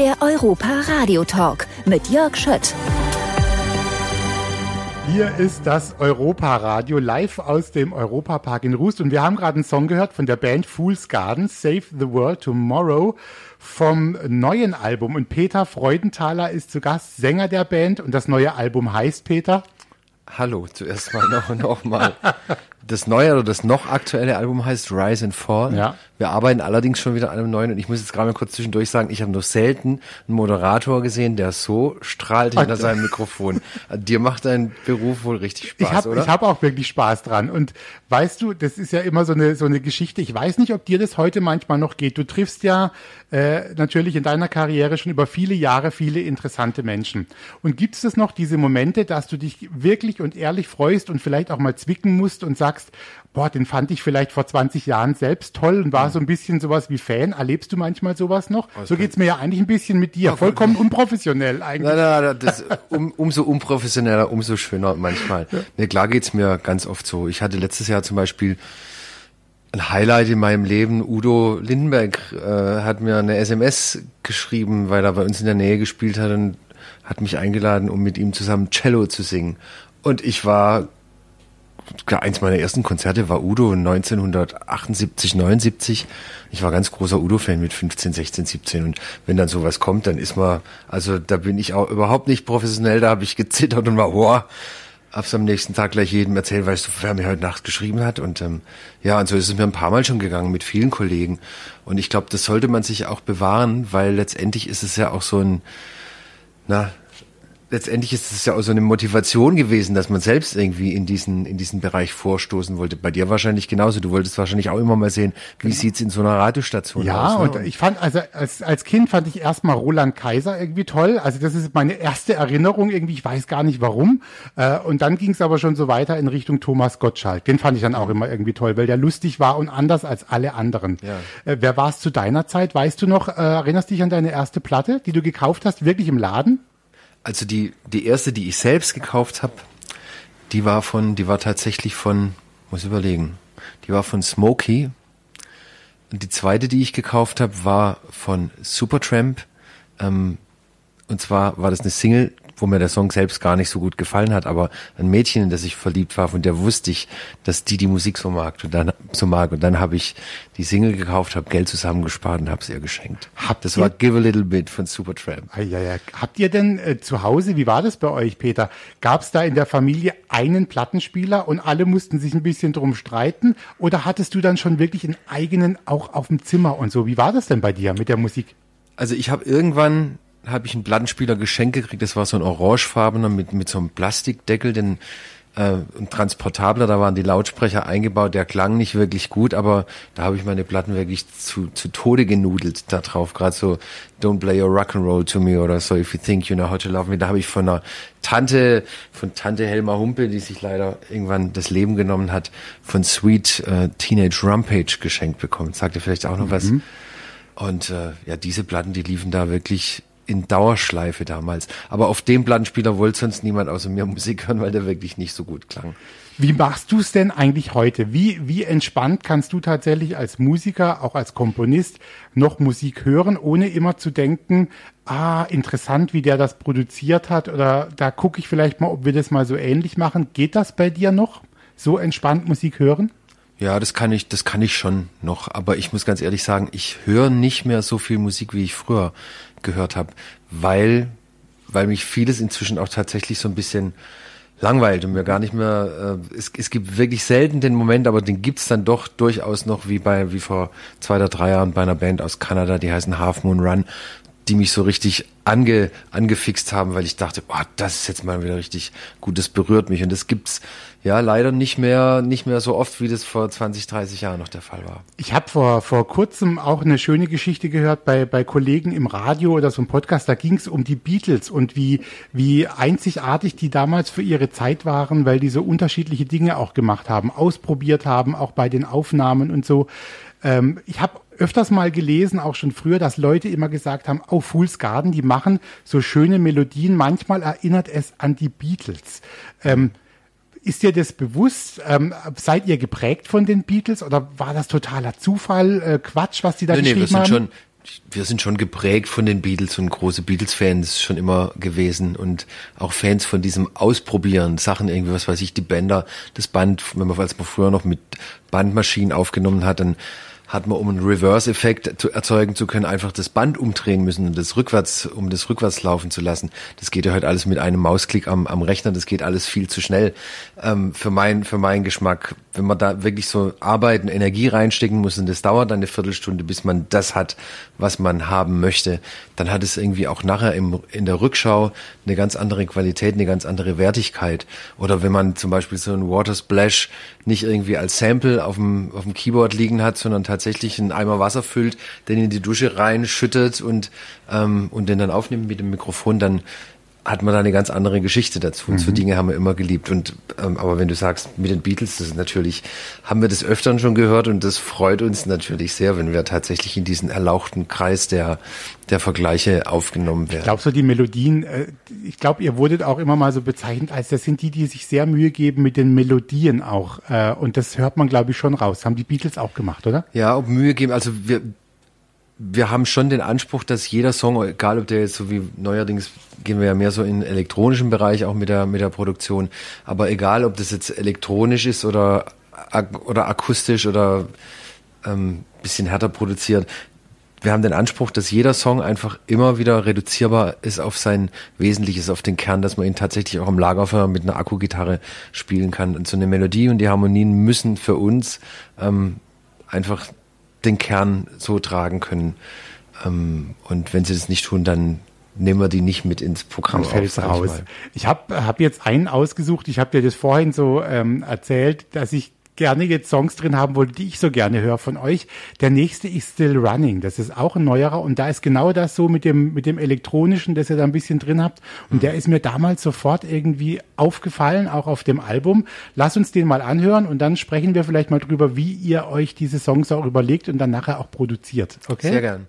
Der Europa Radio Talk mit Jörg Schött. Hier ist das Europa-Radio live aus dem Europapark in Rust und wir haben gerade einen Song gehört von der Band Fool's Garden, Save the World Tomorrow vom neuen Album und Peter Freudenthaler ist zu Gast, Sänger der Band und das neue Album heißt Peter? Hallo, zuerst mal noch, noch mal. Das neue oder das noch aktuelle Album heißt Rise and Fall. Ja. Wir arbeiten allerdings schon wieder an einem neuen und ich muss jetzt gerade mal kurz zwischendurch sagen, ich habe noch selten einen Moderator gesehen, der so strahlt hinter seinem Mikrofon. Dir macht dein Beruf wohl richtig Spaß, ich hab, oder? Ich habe auch wirklich Spaß dran. Und weißt du, das ist ja immer so eine so eine Geschichte. Ich weiß nicht, ob dir das heute manchmal noch geht. Du triffst ja äh, natürlich in deiner Karriere schon über viele Jahre viele interessante Menschen. Und gibt es noch diese Momente, dass du dich wirklich und ehrlich freust und vielleicht auch mal zwicken musst und sagst, sagst, boah, den fand ich vielleicht vor 20 Jahren selbst toll und war so ein bisschen sowas wie Fan. Erlebst du manchmal sowas noch? so geht's mir ja eigentlich ein bisschen mit dir. Vollkommen unprofessionell eigentlich. Nein, nein, das, um, umso unprofessioneller, umso schöner manchmal. Ja. Nee, klar geht's mir ganz oft so. Ich hatte letztes Jahr zum Beispiel ein Highlight in meinem Leben. Udo Lindenberg äh, hat mir eine SMS geschrieben, weil er bei uns in der Nähe gespielt hat und hat mich eingeladen, um mit ihm zusammen Cello zu singen. Und ich war eins meiner ersten Konzerte war Udo 1978, 79. Ich war ganz großer Udo-Fan mit 15, 16, 17 und wenn dann sowas kommt, dann ist man, also da bin ich auch überhaupt nicht professionell, da habe ich gezittert und war, boah, hab's am nächsten Tag gleich jedem erzählt, weißt du, wer mir heute Nacht geschrieben hat. Und ähm, ja, und so ist es mir ein paar Mal schon gegangen mit vielen Kollegen. Und ich glaube, das sollte man sich auch bewahren, weil letztendlich ist es ja auch so ein, na, letztendlich ist es ja auch so eine Motivation gewesen, dass man selbst irgendwie in diesen, in diesen Bereich vorstoßen wollte. Bei dir wahrscheinlich genauso. Du wolltest wahrscheinlich auch immer mal sehen, wie genau. sieht's in so einer Radiostation ja, aus. Ja, ne? und ich fand, also als, als Kind fand ich erstmal Roland Kaiser irgendwie toll. Also das ist meine erste Erinnerung irgendwie. Ich weiß gar nicht warum. Äh, und dann ging es aber schon so weiter in Richtung Thomas Gottschalk. Den fand ich dann auch immer irgendwie toll, weil der lustig war und anders als alle anderen. Ja. Äh, wer war es zu deiner Zeit? Weißt du noch, äh, erinnerst dich an deine erste Platte, die du gekauft hast, wirklich im Laden? Also die, die erste, die ich selbst gekauft habe, die war von, die war tatsächlich von, muss überlegen, die war von Smokey. Und die zweite, die ich gekauft habe, war von Supertramp. Ähm, und zwar war das eine Single, wo mir der Song selbst gar nicht so gut gefallen hat, aber ein Mädchen, in das ich verliebt war, von der wusste ich, dass die die Musik so mag und dann so mag und dann habe ich die Single gekauft, habe Geld zusammengespart und habe es ihr geschenkt. Habt das ihr, war Give a Little Bit von Supertramp. Ah, ja, ja. Habt ihr denn äh, zu Hause, wie war das bei euch, Peter? Gab es da in der Familie einen Plattenspieler und alle mussten sich ein bisschen drum streiten oder hattest du dann schon wirklich einen eigenen auch auf dem Zimmer und so? Wie war das denn bei dir mit der Musik? Also ich habe irgendwann habe ich einen Plattenspieler geschenkt gekriegt. Das war so ein orangefarbener mit, mit so einem Plastikdeckel, den äh, ein transportabler, da waren die Lautsprecher eingebaut, der klang nicht wirklich gut, aber da habe ich meine Platten wirklich zu, zu Tode genudelt da drauf. Gerade so Don't Play Your Rock'n'Roll to Me oder so If You Think You Know How to Love Me. Da habe ich von einer Tante, von Tante Helma Humpe, die sich leider irgendwann das Leben genommen hat, von Sweet äh, Teenage Rampage geschenkt bekommen. Sagt ihr vielleicht auch noch mhm. was? Und äh, ja, diese Platten, die liefen da wirklich in Dauerschleife damals. Aber auf dem Plattenspieler wollte sonst niemand außer mir Musik hören, weil der wirklich nicht so gut klang. Wie machst du es denn eigentlich heute? Wie, wie entspannt kannst du tatsächlich als Musiker, auch als Komponist, noch Musik hören, ohne immer zu denken, ah, interessant, wie der das produziert hat oder da gucke ich vielleicht mal, ob wir das mal so ähnlich machen. Geht das bei dir noch? So entspannt Musik hören? Ja, das kann ich, das kann ich schon noch. Aber ich muss ganz ehrlich sagen, ich höre nicht mehr so viel Musik, wie ich früher gehört habe, weil, weil mich vieles inzwischen auch tatsächlich so ein bisschen langweilt und mir gar nicht mehr, äh, es, es gibt wirklich selten den Moment, aber den gibt's dann doch durchaus noch wie bei, wie vor zwei oder drei Jahren bei einer Band aus Kanada, die heißen Half Moon Run, die mich so richtig ange, angefixt haben, weil ich dachte, boah, das ist jetzt mal wieder richtig gut, das berührt mich. Und das gibt's ja leider nicht mehr, nicht mehr so oft, wie das vor 20, 30 Jahren noch der Fall war. Ich habe vor, vor kurzem auch eine schöne Geschichte gehört bei, bei Kollegen im Radio oder so einem Podcast, da ging es um die Beatles und wie, wie einzigartig die damals für ihre Zeit waren, weil die so unterschiedliche Dinge auch gemacht haben, ausprobiert haben, auch bei den Aufnahmen und so. Ähm, ich habe öfters mal gelesen, auch schon früher, dass Leute immer gesagt haben, oh, Fool's Garden, die machen so schöne Melodien. Manchmal erinnert es an die Beatles. Ähm, ist dir das bewusst? Ähm, seid ihr geprägt von den Beatles oder war das totaler Zufall, äh, Quatsch, was die da nee, geschrieben nee, wir sind haben? Schon wir sind schon geprägt von den Beatles und große Beatles-Fans schon immer gewesen und auch Fans von diesem Ausprobieren, Sachen irgendwie, was weiß ich, die Bänder, das Band, wenn man, als man früher noch mit Bandmaschinen aufgenommen hat, dann hat man, um einen Reverse-Effekt zu erzeugen zu können, einfach das Band umdrehen müssen und das rückwärts, um das rückwärts laufen zu lassen. Das geht ja heute alles mit einem Mausklick am, am Rechner. Das geht alles viel zu schnell ähm, für mein für meinen Geschmack. Wenn man da wirklich so arbeiten, Energie reinstecken muss und das dauert dann eine Viertelstunde, bis man das hat, was man haben möchte, dann hat es irgendwie auch nachher im, in der Rückschau eine ganz andere Qualität, eine ganz andere Wertigkeit. Oder wenn man zum Beispiel so ein Water Splash nicht irgendwie als Sample auf dem, auf dem Keyboard liegen hat, sondern tatsächlich einen Eimer Wasser füllt, den in die Dusche reinschüttet und, ähm, und den dann aufnimmt mit dem Mikrofon, dann hat man da eine ganz andere Geschichte dazu. Und so mhm. Dinge haben wir immer geliebt. Und ähm, aber wenn du sagst, mit den Beatles, das ist natürlich, haben wir das öfteren schon gehört und das freut uns natürlich sehr, wenn wir tatsächlich in diesen erlauchten Kreis der, der Vergleiche aufgenommen werden. Ich glaube, so die Melodien, äh, ich glaube, ihr wurdet auch immer mal so bezeichnet, als das sind die, die sich sehr Mühe geben mit den Melodien auch. Äh, und das hört man, glaube ich, schon raus. Haben die Beatles auch gemacht, oder? Ja, ob Mühe geben. Also wir, wir haben schon den Anspruch, dass jeder Song, egal ob der jetzt so wie neuerdings gehen wir ja mehr so in den elektronischen Bereich auch mit der mit der Produktion, aber egal ob das jetzt elektronisch ist oder oder akustisch oder ähm, bisschen härter produziert, wir haben den Anspruch, dass jeder Song einfach immer wieder reduzierbar ist auf sein Wesentliches, auf den Kern, dass man ihn tatsächlich auch im Lagerfeuer mit einer Akkugitarre spielen kann. Und so eine Melodie und die Harmonien müssen für uns ähm, einfach den Kern so tragen können. Ähm, und wenn sie das nicht tun, dann nehmen wir die nicht mit ins Programm auf. Raus. Ich habe hab jetzt einen ausgesucht. Ich habe dir das vorhin so ähm, erzählt, dass ich gerne jetzt Songs drin haben wollte, die ich so gerne höre von euch. Der nächste ist Still Running. Das ist auch ein neuerer und da ist genau das so mit dem, mit dem elektronischen, das ihr da ein bisschen drin habt. Und mhm. der ist mir damals sofort irgendwie aufgefallen, auch auf dem Album. Lass uns den mal anhören und dann sprechen wir vielleicht mal drüber, wie ihr euch diese Songs auch überlegt und dann nachher auch produziert. Okay? Sehr gern.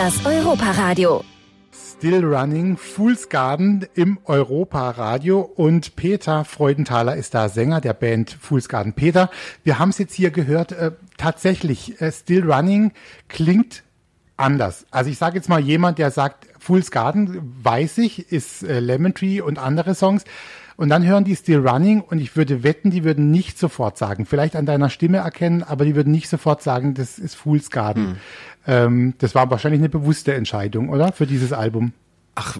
Das Europaradio. Still Running, Fool's Garden im Europaradio und Peter Freudenthaler ist da Sänger der Band Fool's Garden. Peter, wir haben es jetzt hier gehört, äh, tatsächlich, äh, Still Running klingt anders. Also ich sage jetzt mal jemand, der sagt, Fool's Garden, weiß ich, ist äh, Lemon Tree und andere Songs. Und dann hören die Still Running und ich würde wetten, die würden nicht sofort sagen, vielleicht an deiner Stimme erkennen, aber die würden nicht sofort sagen, das ist Fool's Garden. Hm. Ähm, das war wahrscheinlich eine bewusste Entscheidung, oder? Für dieses Album. Ach,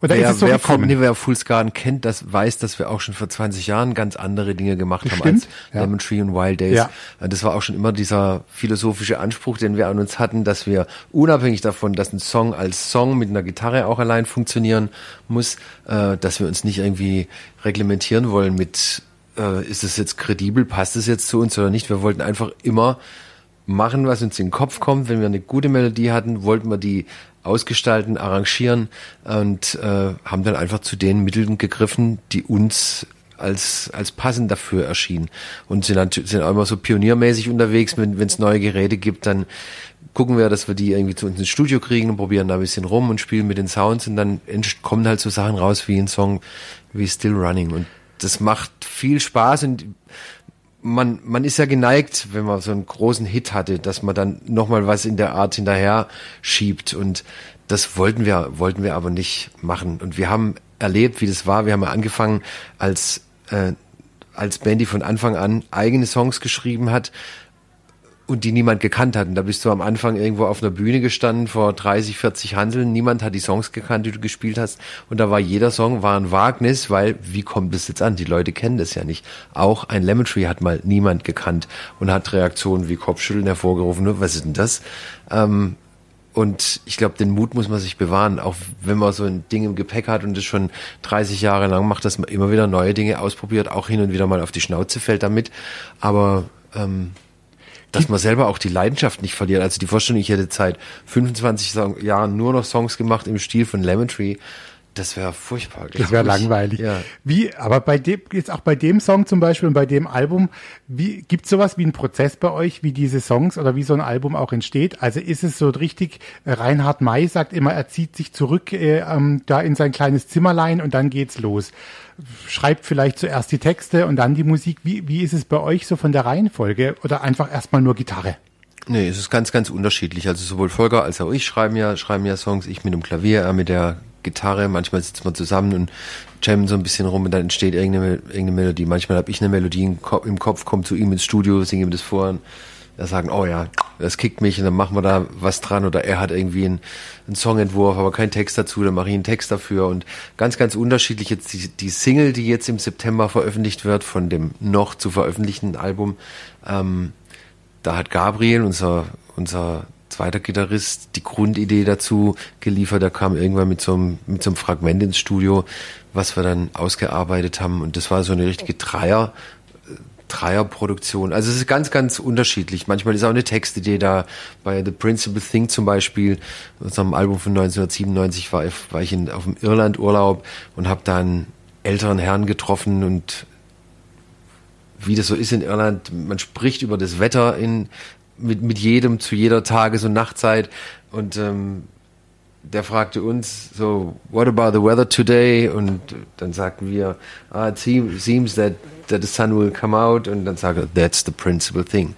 oder wer, ist es wer, gekommen? wer Fool's Garden kennt, das weiß, dass wir auch schon vor 20 Jahren ganz andere Dinge gemacht haben als ja. Lemon Tree und Wild Days. Ja. Das war auch schon immer dieser philosophische Anspruch, den wir an uns hatten, dass wir unabhängig davon, dass ein Song als Song mit einer Gitarre auch allein funktionieren muss, äh, dass wir uns nicht irgendwie reglementieren wollen mit, äh, ist es jetzt kredibel, passt es jetzt zu uns oder nicht. Wir wollten einfach immer machen, was uns in den Kopf kommt. Wenn wir eine gute Melodie hatten, wollten wir die ausgestalten, arrangieren und äh, haben dann einfach zu den Mitteln gegriffen, die uns als, als passend dafür erschienen. Und sind, sind auch immer so pioniermäßig unterwegs, wenn es neue Geräte gibt, dann gucken wir, dass wir die irgendwie zu uns ins Studio kriegen und probieren da ein bisschen rum und spielen mit den Sounds. Und dann kommen halt so Sachen raus wie ein Song wie Still Running. Und das macht viel Spaß und man, man ist ja geneigt, wenn man so einen großen Hit hatte, dass man dann nochmal was in der Art hinterher schiebt. Und das wollten wir, wollten wir aber nicht machen. Und wir haben erlebt, wie das war. Wir haben ja angefangen als, äh, als Band, die von Anfang an eigene Songs geschrieben hat, und die niemand gekannt hat. Und da bist du am Anfang irgendwo auf einer Bühne gestanden vor 30, 40 Handeln. Niemand hat die Songs gekannt, die du gespielt hast. Und da war jeder Song war ein Wagnis, weil wie kommt das jetzt an? Die Leute kennen das ja nicht. Auch ein Lemon Tree hat mal niemand gekannt und hat Reaktionen wie Kopfschütteln hervorgerufen. Was ist denn das? Ähm, Und ich glaube, den Mut muss man sich bewahren, auch wenn man so ein Ding im Gepäck hat und das schon 30 Jahre lang macht, dass man immer wieder neue Dinge ausprobiert, auch hin und wieder mal auf die Schnauze fällt damit. Aber ähm, dass man selber auch die Leidenschaft nicht verliert. Also die Vorstellung, ich hätte seit 25 Jahren nur noch Songs gemacht im Stil von Lemon Tree. Das wäre furchtbar. Das wäre langweilig. Ja. Wie, aber bei dem, jetzt auch bei dem Song zum Beispiel und bei dem Album, wie, gibt es sowas wie einen Prozess bei euch, wie diese Songs oder wie so ein Album auch entsteht? Also ist es so richtig, äh, Reinhard May sagt immer, er zieht sich zurück äh, ähm, da in sein kleines Zimmerlein und dann geht's los. Schreibt vielleicht zuerst die Texte und dann die Musik. Wie, wie ist es bei euch so von der Reihenfolge oder einfach erstmal nur Gitarre? Nee, es ist ganz, ganz unterschiedlich. Also sowohl Volker als auch ich schreiben ja, schreiben ja Songs. Ich mit dem Klavier, er mit der Gitarre, manchmal sitzen wir zusammen und jammen so ein bisschen rum und dann entsteht irgendeine, irgendeine Melodie. Manchmal habe ich eine Melodie im Kopf, komme zu ihm ins Studio, singe ihm das vor und er sagen, oh ja, das kickt mich und dann machen wir da was dran oder er hat irgendwie einen, einen Songentwurf, aber keinen Text dazu, dann mache ich einen Text dafür und ganz, ganz unterschiedlich jetzt die, die Single, die jetzt im September veröffentlicht wird von dem noch zu veröffentlichten Album, ähm, da hat Gabriel, unser, unser zweiter Gitarrist die Grundidee dazu geliefert. Er kam irgendwann mit so einem, mit so einem Fragment ins Studio, was wir dann ausgearbeitet haben. Und das war so eine richtige Dreier, Dreierproduktion. Also es ist ganz, ganz unterschiedlich. Manchmal ist auch eine Textidee da. Bei The Principal Thing zum Beispiel, unserem Album von 1997, war ich, war ich in, auf dem Irlandurlaub und habe da einen älteren Herrn getroffen und wie das so ist in Irland, man spricht über das Wetter in mit, mit jedem zu jeder Tages- und Nachtzeit. Und ähm, der fragte uns so, what about the weather today? Und dann sagten wir, ah, it seems that, that the sun will come out. Und dann sagte er, that's the principal thing.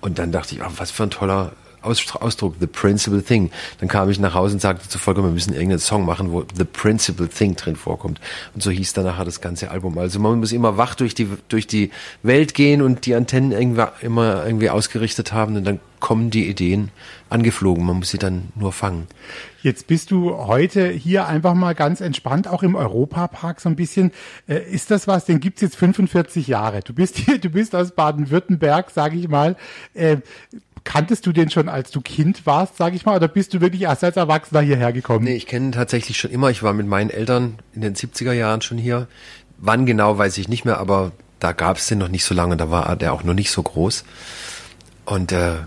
Und dann dachte ich, oh, was für ein toller Ausdruck, The Principal Thing. Dann kam ich nach Hause und sagte zu Volker, wir müssen irgendeinen Song machen, wo The Principal Thing drin vorkommt. Und so hieß dann nachher das ganze Album. Also man muss immer wach durch die, durch die Welt gehen und die Antennen irgendwie, immer irgendwie ausgerichtet haben und dann kommen die Ideen angeflogen. Man muss sie dann nur fangen. Jetzt bist du heute hier einfach mal ganz entspannt, auch im Europapark so ein bisschen. Äh, ist das was, den gibt's jetzt 45 Jahre. Du bist hier, du bist aus Baden-Württemberg, sage ich mal. Äh, Kanntest du den schon, als du Kind warst, sag ich mal, oder bist du wirklich erst als Erwachsener hierher gekommen? Nee, ich kenne ihn tatsächlich schon immer. Ich war mit meinen Eltern in den 70er Jahren schon hier. Wann genau, weiß ich nicht mehr, aber da gab es den noch nicht so lange, da war der auch noch nicht so groß. Und äh,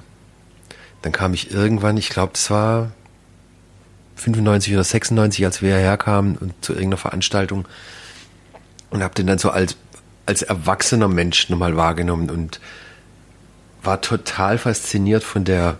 dann kam ich irgendwann, ich glaube, das war 95 oder 96, als wir hierher kamen und zu irgendeiner Veranstaltung und habe den dann so als als erwachsener Mensch nochmal wahrgenommen und war total fasziniert von der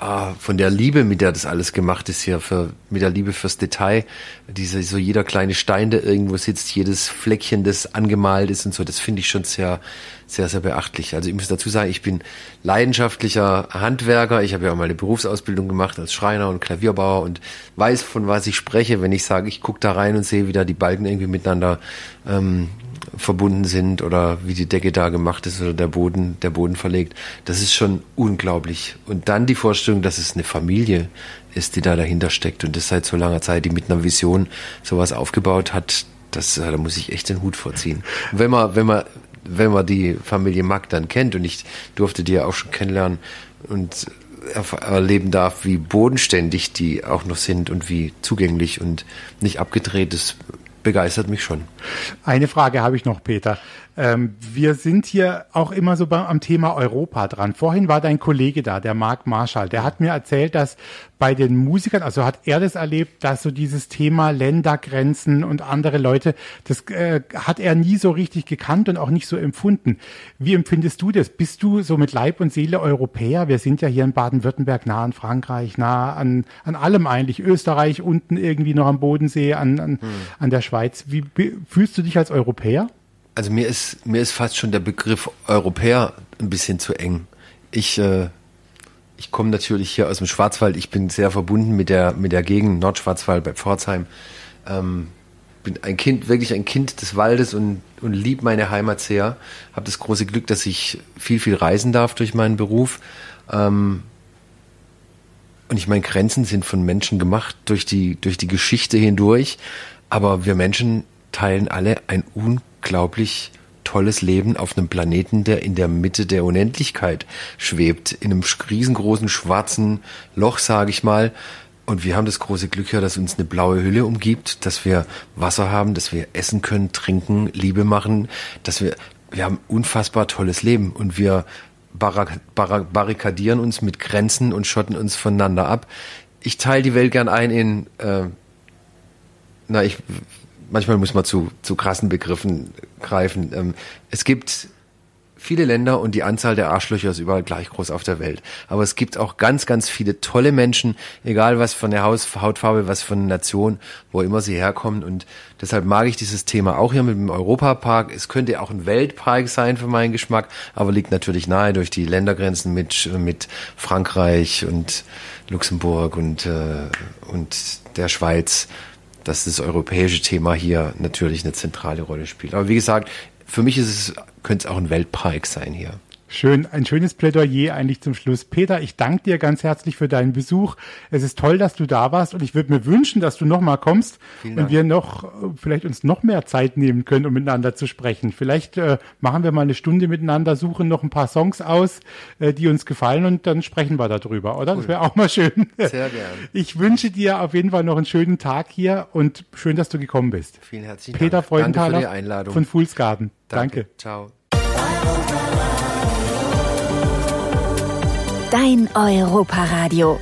ah, von der Liebe, mit der das alles gemacht ist hier, für, mit der Liebe fürs Detail. Diese, so jeder kleine Stein, der irgendwo sitzt, jedes Fleckchen, das angemalt ist und so, das finde ich schon sehr, sehr, sehr beachtlich. Also ich muss dazu sagen, ich bin leidenschaftlicher Handwerker. Ich habe ja auch mal eine Berufsausbildung gemacht als Schreiner und Klavierbauer und weiß, von was ich spreche, wenn ich sage, ich gucke da rein und sehe, wie da die Balken irgendwie miteinander ähm, verbunden sind oder wie die Decke da gemacht ist oder der Boden, der Boden verlegt. Das ist schon unglaublich. Und dann die Vorstellung, dass es eine Familie ist, die da dahinter steckt und das seit so langer Zeit, die mit einer Vision sowas aufgebaut hat, das, äh, da muss ich echt den Hut vorziehen. wenn man, wenn man, wenn man die Familie Mack dann kennt und ich durfte die ja auch schon kennenlernen und erleben darf, wie bodenständig die auch noch sind und wie zugänglich und nicht abgedreht, das begeistert mich schon. Eine Frage habe ich noch, Peter. Ähm, wir sind hier auch immer so beim, am Thema Europa dran. Vorhin war dein Kollege da, der Marc Marschall. Der hat mir erzählt, dass bei den Musikern, also hat er das erlebt, dass so dieses Thema Ländergrenzen und andere Leute, das äh, hat er nie so richtig gekannt und auch nicht so empfunden. Wie empfindest du das? Bist du so mit Leib und Seele Europäer? Wir sind ja hier in Baden-Württemberg nah an Frankreich, nah an, an allem eigentlich. Österreich unten irgendwie noch am Bodensee, an, an, hm. an der Schweiz. Wie fühlst du dich als Europäer? Also mir ist, mir ist fast schon der Begriff Europäer ein bisschen zu eng. Ich, äh, ich komme natürlich hier aus dem Schwarzwald. Ich bin sehr verbunden mit der, mit der Gegend Nordschwarzwald bei Pforzheim. Ähm, bin ein Kind, wirklich ein Kind des Waldes und, und lieb meine Heimat sehr. Habe das große Glück, dass ich viel, viel reisen darf durch meinen Beruf. Ähm, und ich meine, Grenzen sind von Menschen gemacht durch die, durch die Geschichte hindurch. Aber wir Menschen teilen alle ein unglaublich tolles Leben auf einem Planeten, der in der Mitte der Unendlichkeit schwebt, in einem riesengroßen schwarzen Loch, sage ich mal. Und wir haben das große Glück ja, dass uns eine blaue Hülle umgibt, dass wir Wasser haben, dass wir essen können, trinken, Liebe machen, dass wir, wir haben unfassbar tolles Leben und wir barrikadieren uns mit Grenzen und schotten uns voneinander ab. Ich teile die Welt gern ein in, äh, na, ich, manchmal muss man zu, zu krassen Begriffen greifen. Ähm, es gibt viele Länder und die Anzahl der Arschlöcher ist überall gleich groß auf der Welt. Aber es gibt auch ganz, ganz viele tolle Menschen, egal was von der Haus Hautfarbe, was von der Nation, wo immer sie herkommen. Und deshalb mag ich dieses Thema auch hier mit dem Europapark. Es könnte auch ein Weltpark sein für meinen Geschmack, aber liegt natürlich nahe durch die Ländergrenzen mit, mit Frankreich und Luxemburg und, äh, und der Schweiz dass das europäische Thema hier natürlich eine zentrale Rolle spielt. Aber wie gesagt, für mich ist es, könnte es auch ein Weltpark sein hier. Schön, ein schönes Plädoyer eigentlich zum Schluss. Peter, ich danke dir ganz herzlich für deinen Besuch. Es ist toll, dass du da warst und ich würde mir wünschen, dass du nochmal kommst und wir noch vielleicht uns noch mehr Zeit nehmen können, um miteinander zu sprechen. Vielleicht äh, machen wir mal eine Stunde miteinander, suchen noch ein paar Songs aus, äh, die uns gefallen und dann sprechen wir darüber, oder? Cool. Das wäre auch mal schön. Sehr gerne. Ich wünsche dir auf jeden Fall noch einen schönen Tag hier und schön, dass du gekommen bist. Vielen herzlichen Peter Dank. Freudenthaler die Einladung. von Fools Garden. Danke. Danke. Ciao. Dein Europaradio.